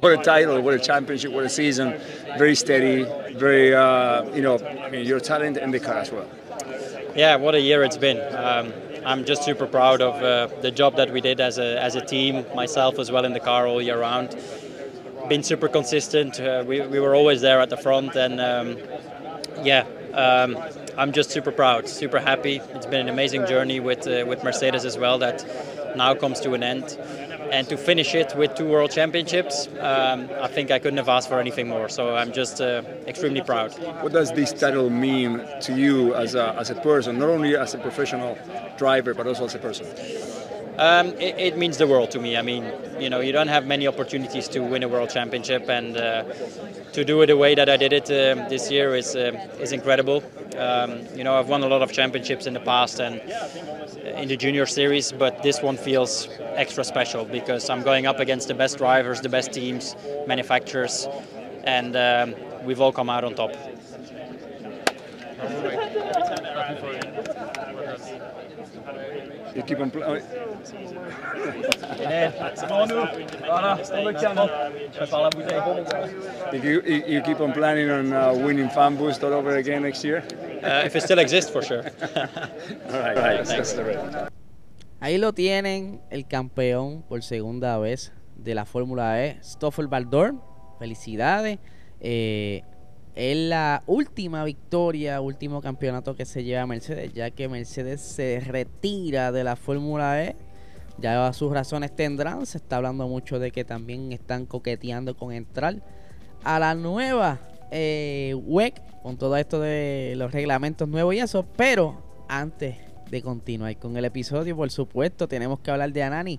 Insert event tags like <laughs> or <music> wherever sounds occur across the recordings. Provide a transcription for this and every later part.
What a title, what a championship, what a season. Very steady, very, uh, you know, I mean, your talent in the car as well. Yeah, what a year it's been. Um, I'm just super proud of uh, the job that we did as a, as a team, myself as well in the car all year round. Been super consistent. Uh, we, we were always there at the front, and um, yeah, um, I'm just super proud, super happy. It's been an amazing journey with uh, with Mercedes as well that now comes to an end and to finish it with two world championships, um, I think I couldn't have asked for anything more. So I'm just uh, extremely proud. What does this title mean to you as a, as a person, not only as a professional driver, but also as a person? Um, it, it, means the world to me. I mean, you know, you don't have many opportunities to win a world championship, and uh, to do it the way that I did it uh, this year is uh, is incredible. Um, you know, I've won a lot of championships in the past and in the junior series, but this one feels extra special because I'm going up against the best drivers, the best teams, manufacturers, and um, we've all come out on top. You keep on playing. If you, you keep on planning on uh, winning fan boost all over again next year? Uh, if it still exists, for sure. <laughs> all right, all right. Thanks. Ahí lo tienen, el campeón por segunda vez de la Fórmula E, Stoffel Baldor. Felicidades. Eh, es la última victoria, último campeonato que se lleva Mercedes, ya que Mercedes se retira de la Fórmula E. Ya sus razones tendrán. Se está hablando mucho de que también están coqueteando con entrar a la nueva eh, WEC, con todo esto de los reglamentos nuevos y eso. Pero antes de continuar con el episodio, por supuesto, tenemos que hablar de Anani.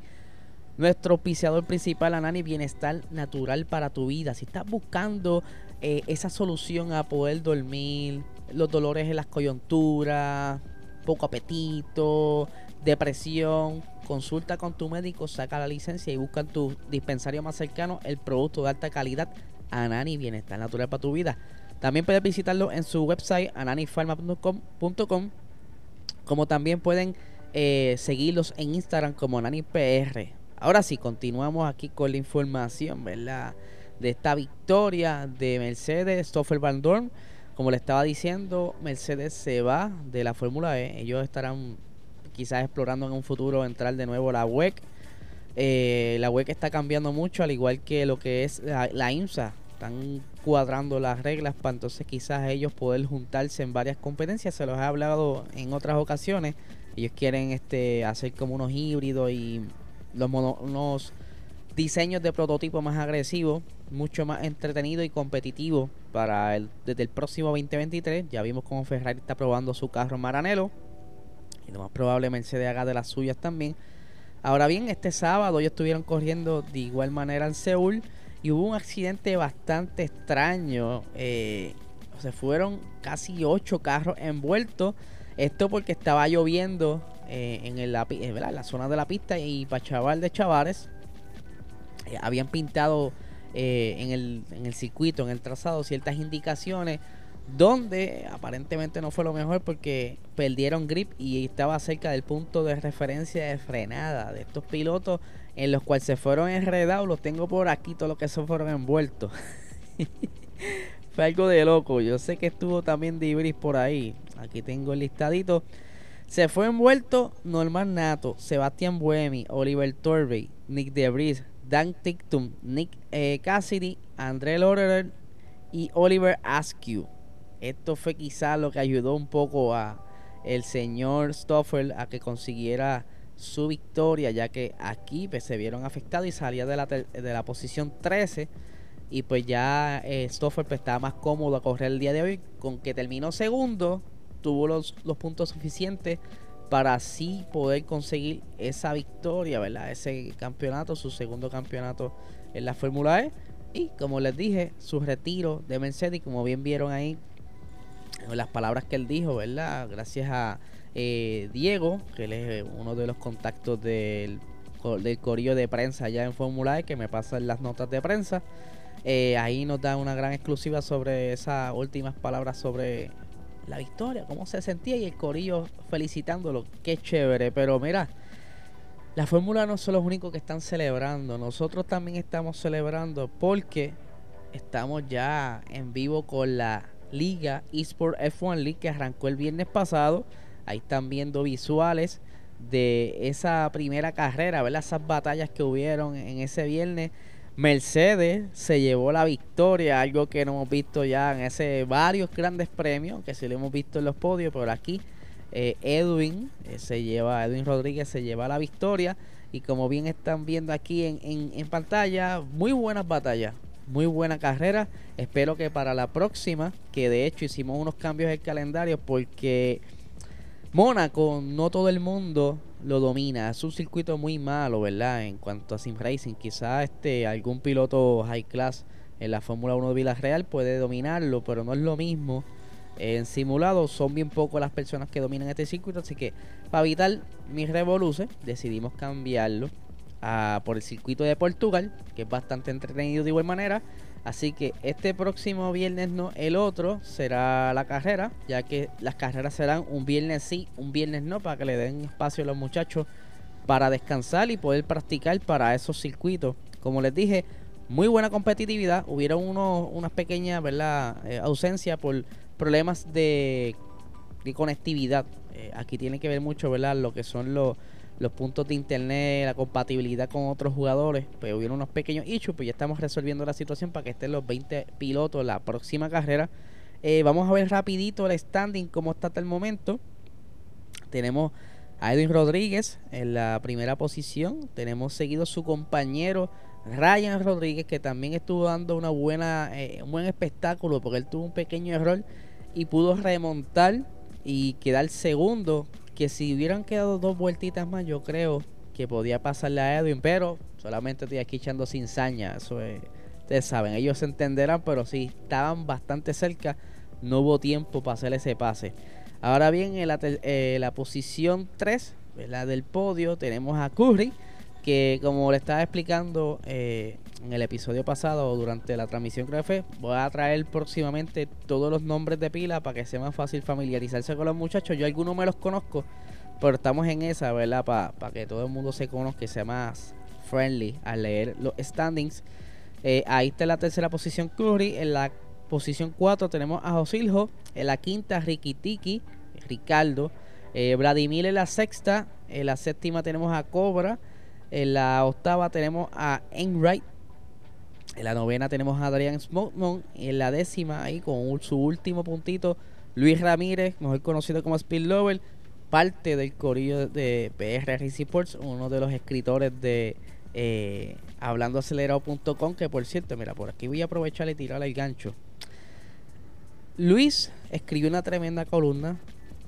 Nuestro auspiciador principal, Anani, bienestar natural para tu vida. Si estás buscando eh, esa solución a poder dormir, los dolores en las coyunturas, poco apetito, depresión, consulta con tu médico, saca la licencia y busca en tu dispensario más cercano el producto de alta calidad Anani Bienestar Natural para tu vida. También puedes visitarlo en su website ananifarma.com como también pueden eh, seguirlos en Instagram como AnaniPR. Ahora sí, continuamos aquí con la información, ¿verdad? De esta victoria de Mercedes, Stoffel Van Dorn. Como le estaba diciendo, Mercedes se va de la Fórmula E. Ellos estarán quizás explorando en un futuro entrar de nuevo la WEC. Eh, la WEC está cambiando mucho, al igual que lo que es la, IMSA. Están cuadrando las reglas para entonces quizás ellos poder juntarse en varias competencias. Se los he hablado en otras ocasiones. Ellos quieren este hacer como unos híbridos y los unos diseños de prototipo más agresivos, mucho más entretenido y competitivo para el, desde el próximo 2023. Ya vimos cómo Ferrari está probando su carro Maranello y lo más probable Mercedes haga de las suyas también. Ahora bien, este sábado ellos estuvieron corriendo de igual manera en Seúl y hubo un accidente bastante extraño. Eh, se fueron casi ocho carros envueltos. Esto porque estaba lloviendo eh, en, el, en la zona de la pista y para Chaval de Chavares eh, habían pintado eh, en, el, en el circuito, en el trazado, ciertas indicaciones donde aparentemente no fue lo mejor porque perdieron grip y estaba cerca del punto de referencia de frenada de estos pilotos en los cuales se fueron enredados. Los tengo por aquí, todos los que se fueron envueltos. <laughs> fue algo de loco. Yo sé que estuvo también Dibris por ahí. Aquí tengo el listadito. Se fue envuelto Norman Nato, Sebastián Buemi, Oliver Torrey, Nick Debris, Dan Tictum, Nick eh, Cassidy, André Lorrer y Oliver Askew. Esto fue quizás lo que ayudó un poco a el señor Stoffel a que consiguiera su victoria, ya que aquí pues, se vieron afectados y salía de la, de la posición 13 y pues ya eh, Stoffel pues, estaba más cómodo a correr el día de hoy, con que terminó segundo, tuvo los, los puntos suficientes para así poder conseguir esa victoria, ¿verdad? Ese campeonato, su segundo campeonato en la Fórmula E. Y como les dije, su retiro de Mercedes, como bien vieron ahí, las palabras que él dijo, ¿verdad? Gracias a eh, Diego, que él es uno de los contactos del, del corillo de prensa allá en Fórmula E, que me pasan las notas de prensa. Eh, ahí nos da una gran exclusiva sobre esas últimas palabras sobre la victoria, cómo se sentía y el corillo felicitándolo. Qué chévere, pero mira, la Fórmula no son los únicos que están celebrando, nosotros también estamos celebrando porque estamos ya en vivo con la Liga Esport F1 League que arrancó el viernes pasado. Ahí están viendo visuales de esa primera carrera, ¿verdad? Esas batallas que hubieron en ese viernes. Mercedes se llevó la victoria, algo que no hemos visto ya en ese varios grandes premios, que sí lo hemos visto en los podios, pero aquí eh, Edwin eh, se lleva, Edwin Rodríguez se lleva la victoria. Y como bien están viendo aquí en, en, pantalla, muy buenas batallas, muy buena carrera. Espero que para la próxima, que de hecho hicimos unos cambios en el calendario porque Mónaco no todo el mundo lo domina. Es un circuito muy malo, ¿verdad? En cuanto a sim racing, quizás este algún piloto high class en la Fórmula 1 de Villarreal puede dominarlo, pero no es lo mismo en simulado son bien pocos las personas que dominan este circuito, así que para evitar mis revoluces decidimos cambiarlo a, por el circuito de Portugal, que es bastante entretenido de igual manera. Así que este próximo viernes no, el otro será la carrera, ya que las carreras serán un viernes sí, un viernes no, para que le den espacio a los muchachos para descansar y poder practicar para esos circuitos. Como les dije, muy buena competitividad. Hubieron unos, unas pequeñas. Eh, ausencias por problemas de, conectividad. Eh, aquí tiene que ver mucho, ¿verdad? Lo que son los, los puntos de internet, la compatibilidad con otros jugadores. Pues hubieron unos pequeños issues, pues ya estamos resolviendo la situación para que estén los 20 pilotos la próxima carrera. Eh, vamos a ver rapidito el standing, cómo está hasta el momento. Tenemos a Edwin Rodríguez en la primera posición. Tenemos seguido su compañero Ryan Rodríguez, que también estuvo dando una buena, eh, un buen espectáculo, porque él tuvo un pequeño error y pudo remontar y quedar segundo. Que si hubieran quedado dos vueltitas más, yo creo que podía pasarle a Edwin, pero solamente estoy aquí echando sin saña. Eso es, ustedes saben, ellos se entenderán, pero sí, estaban bastante cerca. No hubo tiempo para hacer ese pase. Ahora bien, en la, eh, la posición 3 la del podio tenemos a Curry como le estaba explicando eh, en el episodio pasado durante la transmisión que fue, voy a traer próximamente todos los nombres de pila para que sea más fácil familiarizarse con los muchachos. Yo algunos me los conozco, pero estamos en esa, ¿verdad? Para que todo el mundo se conozca, que sea más friendly al leer los standings. Eh, ahí está la tercera posición Curry. En la posición 4 tenemos a Josiljo. En la quinta Ricky Tiki, Ricardo. Eh, Vladimir en la sexta. En la séptima tenemos a Cobra. En la octava tenemos a Enright. En la novena tenemos a Adrian Smokemon. Y en la décima, ahí con su último puntito, Luis Ramírez, mejor conocido como Speed Lover, parte del corillo de PR Sports, uno de los escritores de eh, hablandoacelerado.com, que por cierto, mira, por aquí voy a aprovechar y tirar el gancho. Luis escribió una tremenda columna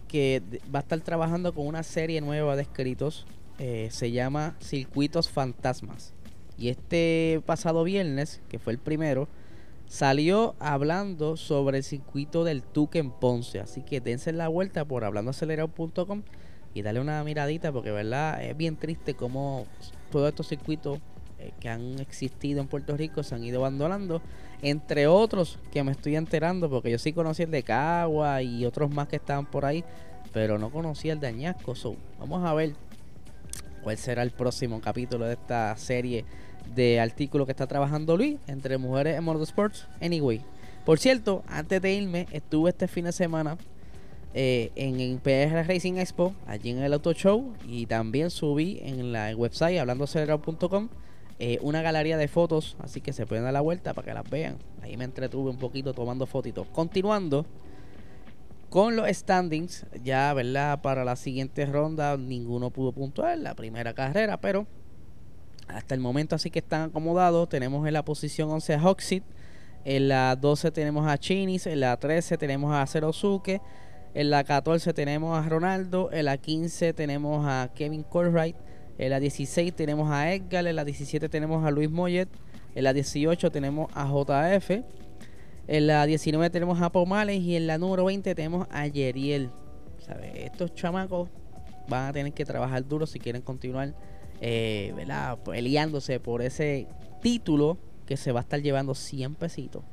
que va a estar trabajando con una serie nueva de escritos eh, se llama Circuitos Fantasmas. Y este pasado viernes, que fue el primero, salió hablando sobre el circuito del Tuque en Ponce. Así que dense la vuelta por hablandoacelerado.com y dale una miradita porque verdad es bien triste como todos estos circuitos eh, que han existido en Puerto Rico se han ido abandonando. Entre otros que me estoy enterando porque yo sí conocí el de Cagua y otros más que estaban por ahí. Pero no conocía el de Añasco. vamos a ver cuál será el próximo capítulo de esta serie de artículos que está trabajando Luis entre mujeres en motorsports. Anyway, por cierto, antes de irme, estuve este fin de semana eh, en, PR Racing Expo, allí en el Auto Show, y también subí en la website hablandoacelerado.com eh, una galería de fotos, así que se pueden dar la vuelta para que las vean. Ahí me entretuve un poquito tomando fotitos. Continuando, con los standings, ya, ¿verdad? Para la siguiente ronda, ninguno pudo puntuar la primera carrera, pero hasta el momento así que están acomodados. Tenemos en la posición 11 a Hoxit, en la 12 tenemos a Chinis, en la 13 tenemos a Cerosuke, en la 14 tenemos a Ronaldo, en la 15 tenemos a Kevin Colwright, en la 16 tenemos a Edgar, en la 17 tenemos a Luis Mollet, En la 18 tenemos a JF. En la 19 tenemos a Pomales y en la número 20 tenemos a Yeriel. Estos chamacos van a tener que trabajar duro si quieren continuar eh, peleándose por ese título que se va a estar llevando 100 pesitos.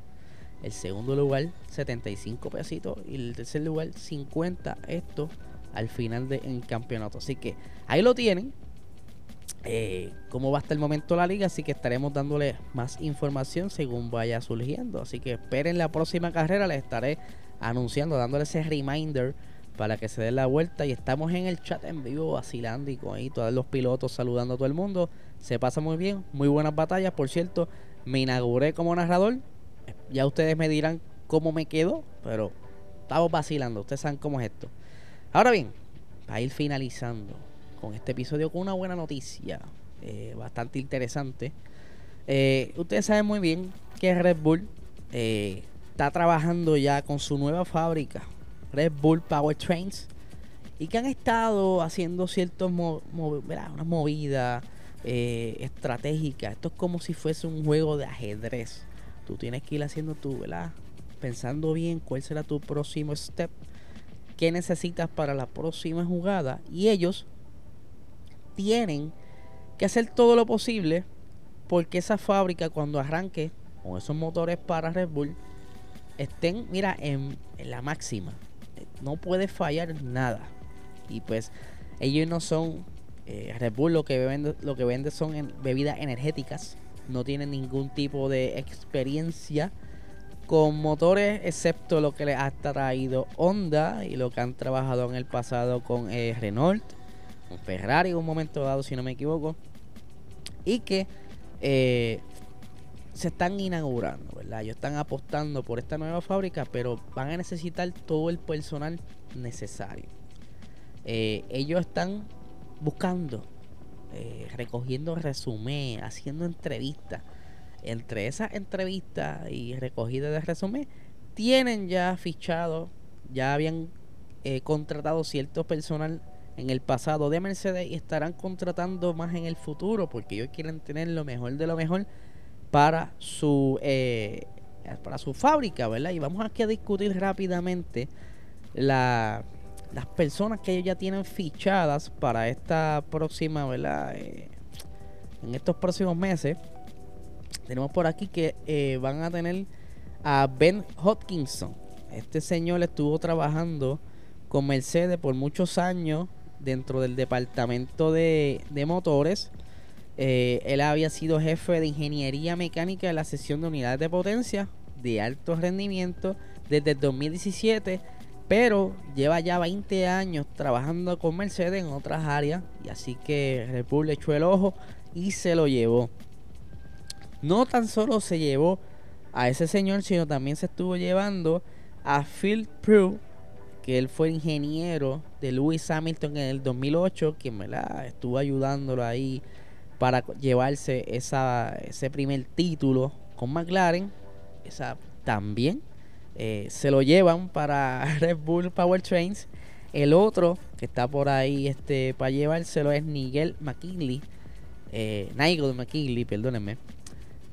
El segundo lugar 75 pesitos y el tercer lugar 50 esto al final del campeonato. Así que ahí lo tienen. Eh, cómo va hasta el momento la liga, así que estaremos dándole más información según vaya surgiendo. Así que esperen la próxima carrera, les estaré anunciando, dándole ese reminder para que se den la vuelta. Y estamos en el chat en vivo vacilando y con ahí todos los pilotos saludando a todo el mundo. Se pasa muy bien, muy buenas batallas. Por cierto, me inauguré como narrador. Ya ustedes me dirán cómo me quedó, pero estamos vacilando. Ustedes saben cómo es esto. Ahora bien, para ir finalizando con este episodio con una buena noticia, eh, bastante interesante. Eh, ustedes saben muy bien que Red Bull eh, está trabajando ya con su nueva fábrica, Red Bull Power Trains, y que han estado haciendo ciertas unas movidas estratégicas. Esto es como si fuese un juego de ajedrez. Tú tienes que ir haciendo tú, ¿verdad? Pensando bien cuál será tu próximo step, qué necesitas para la próxima jugada, y ellos tienen que hacer todo lo posible porque esa fábrica cuando arranque con esos motores para Red Bull estén, mira, en, la máxima. No puede fallar nada. Y pues ellos no son eh, Red Bull lo que vende, lo que vende son bebidas energéticas. No tienen ningún tipo de experiencia con motores, excepto lo que les ha traído Honda y lo que han trabajado en el pasado con eh, Renault un Ferrari en un momento dado, si no me equivoco, y que eh, se están inaugurando, ¿verdad? Ellos están apostando por esta nueva fábrica, pero van a necesitar todo el personal necesario. Eh, ellos están buscando, eh, recogiendo resumen, haciendo entrevistas. Entre esas entrevistas y recogida de resumen, tienen ya fichado, ya habían contratado cierto personal en el pasado de Mercedes y estarán contratando más en el futuro porque ellos quieren tener lo mejor de lo mejor para su eh, para su fábrica, ¿verdad? Y vamos aquí a discutir rápidamente la, las personas que ellos ya tienen fichadas para esta próxima, ¿verdad? Eh, en estos próximos meses. Tenemos por aquí que eh, van a tener a Ben Hodkinson. Este señor estuvo trabajando con Mercedes por muchos años dentro del departamento de, motores. Eh, él había sido jefe de ingeniería mecánica de la sección de unidades de potencia de alto rendimiento desde el 2017, pero lleva ya 20 años trabajando con Mercedes en otras áreas y así que Red Bull echó el ojo y se lo llevó. No tan solo se llevó a ese señor, sino también se estuvo llevando a Phil Prue, que él fue ingeniero de Lewis Hamilton en el 2008, quien la estuvo ayudándolo ahí para llevarse esa, ese primer título con McLaren. Esa también eh, se lo llevan para <laughs> Red Bull Power Trains. El otro que está por ahí este, para llevárselo es Nigel McKinley. Eh, Nigel McKinley, perdónenme.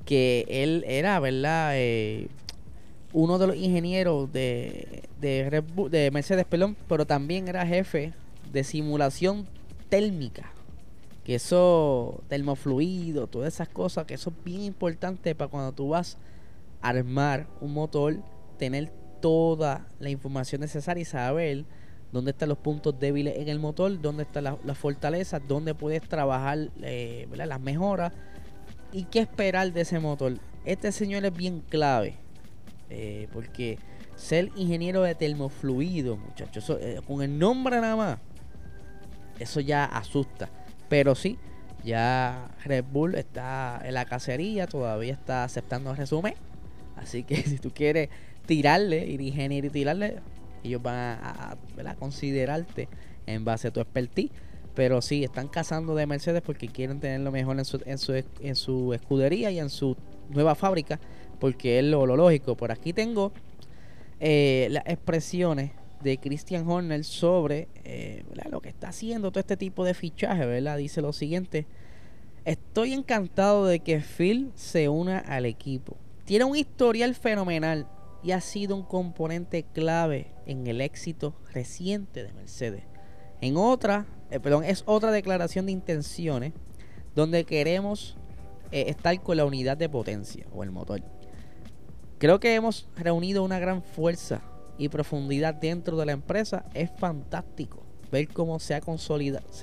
Que él era, ¿verdad? Eh, uno de los ingenieros de, de, de Mercedes, Pelón, pero también era jefe de simulación térmica. Que eso, termofluido, todas esas cosas, que eso es bien importante para cuando tú vas a armar un motor, tener toda la información necesaria y saber dónde están los puntos débiles en el motor, dónde están las fortalezas, dónde puedes trabajar eh, las mejoras y qué esperar de ese motor. Este señor es bien clave eh, porque ser ingeniero de termofluido, muchachos, eh, con el nombre nada más, eso ya asusta. Pero sí, ya Red Bull está en la cacería, todavía está aceptando el resumen. Así que <laughs> si tú quieres tirarle, ir ingeniero y tirarle, ellos van a, considerarte en base a tu expertise. Pero sí, están cazando de Mercedes porque quieren tener lo mejor en su, en su, en su escudería y en su nueva fábrica porque es lo, lógico. Por aquí tengo eh, las expresiones de Christian Horner sobre eh, lo que está haciendo todo este tipo de fichaje, ¿verdad? Dice lo siguiente. Estoy encantado de que Phil se una al equipo. Tiene un historial fenomenal y ha sido un componente clave en el éxito reciente de Mercedes. En otra, eh, perdón, es otra declaración de intenciones donde queremos estar con la unidad de potencia o el motor. Creo que hemos reunido una gran fuerza y profundidad dentro de la empresa. Es fantástico ver cómo se,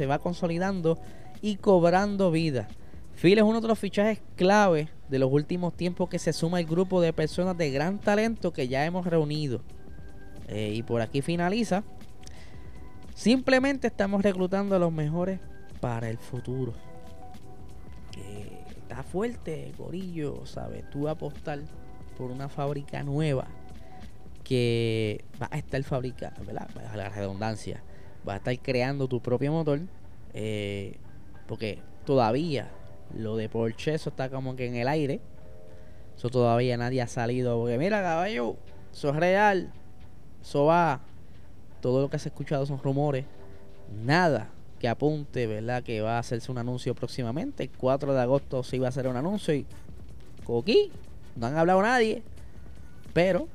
va consolidando y cobrando vida. Phil es uno de los fichajes clave de los últimos tiempos que se suma al grupo de personas de gran talento que ya hemos reunido. Eh, y por aquí finaliza. Simplemente estamos reclutando a los mejores para el futuro. está fuerte, Gorillo, ¿sabes? Tú apostar por una fábrica nueva que va a estar fabricando, ¿verdad? La redundancia. Va a estar creando tu propio motor. Eh, porque todavía lo de Porsche, eso está como que en el aire. Eso todavía nadie ha salido. Porque mira, caballo, eso es real. Eso va. Todo lo que has escuchado son rumores. Nada que apunte, ¿verdad? Que va a hacerse un anuncio próximamente. El 4 de agosto se iba a hacer un anuncio y. Coqui, no han hablado nadie. Pero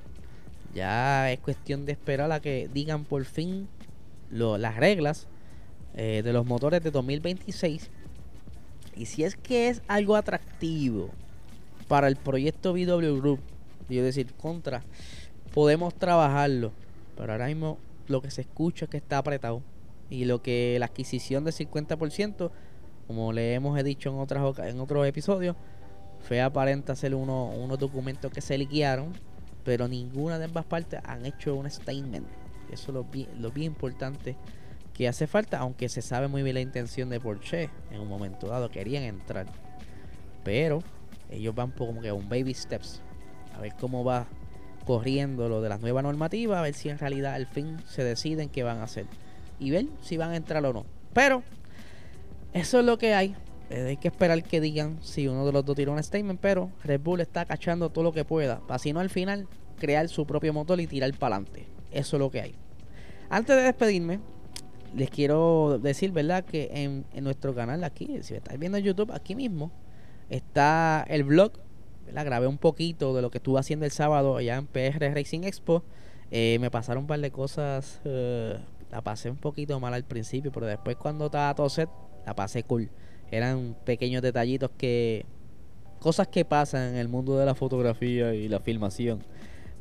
ya es cuestión de esperar a que digan por fin las reglas eh, de los motores de 2026. Y si es que es algo atractivo para el proyecto VW Group, yo decir, contra, podemos trabajarlo. Pero ahora mismo lo que se escucha es que está apretado. Y lo que la adquisición del 50%, como le hemos dicho en, otras, en otros episodios, fue aparente hacer uno, unos documentos que se liquearon, pero ninguna de ambas partes han hecho un statement. Eso es lo lo bien importante que hace falta, aunque se sabe muy bien la intención de Porsche en un momento dado, querían entrar. Pero ellos van como que un baby steps, a ver cómo va corriendo lo de las nuevas normativas, a ver si en realidad al fin se deciden qué van a hacer y ver si van a entrar o no. Pero eso es lo que hay. Eh, hay que esperar que digan si uno de los dos tira un statement, pero Red Bull está cachando todo lo que pueda, para si no al final crear su propio motor y tirar para adelante. Eso es lo que hay. Antes de despedirme, les quiero decir, ¿verdad? Que en, nuestro canal aquí, si me estáis viendo en YouTube, aquí mismo, está el blog. ¿verdad? Grabé un poquito de lo que estuve haciendo el sábado allá en PR Racing Expo. Eh, me pasaron un par de cosas. Eh, la pasé un poquito mal al principio, pero después cuando estaba todo set, la pasé cool. Eran pequeños detallitos que... Cosas que pasan en el mundo de la fotografía y la filmación.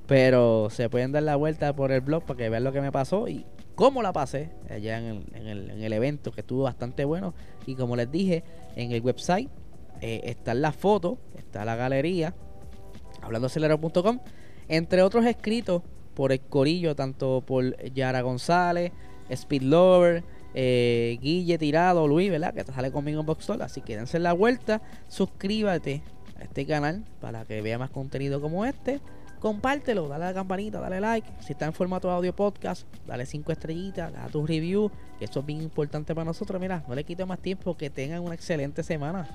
Pero se pueden dar la vuelta por el blog para que vean lo que me pasó y cómo la pasé allá en el, evento, que estuvo bastante bueno. Y como les dije, en el website eh, están las fotos, está la galería, hablandoacelero.com, entre otros escritos por el Corillo, tanto por Yara González, Speed Lover, eh, Guille Tirado, Luis, ¿verdad? Que sale conmigo en Box Así que dense la vuelta, suscríbete a este canal para que vea más contenido como este compártelo, dale a la campanita, dale like. Si está en formato audio podcast, dale 5 estrellitas, da tu review, que eso es bien importante para nosotros. Mira, no le quite más tiempo, que tengan una excelente semana.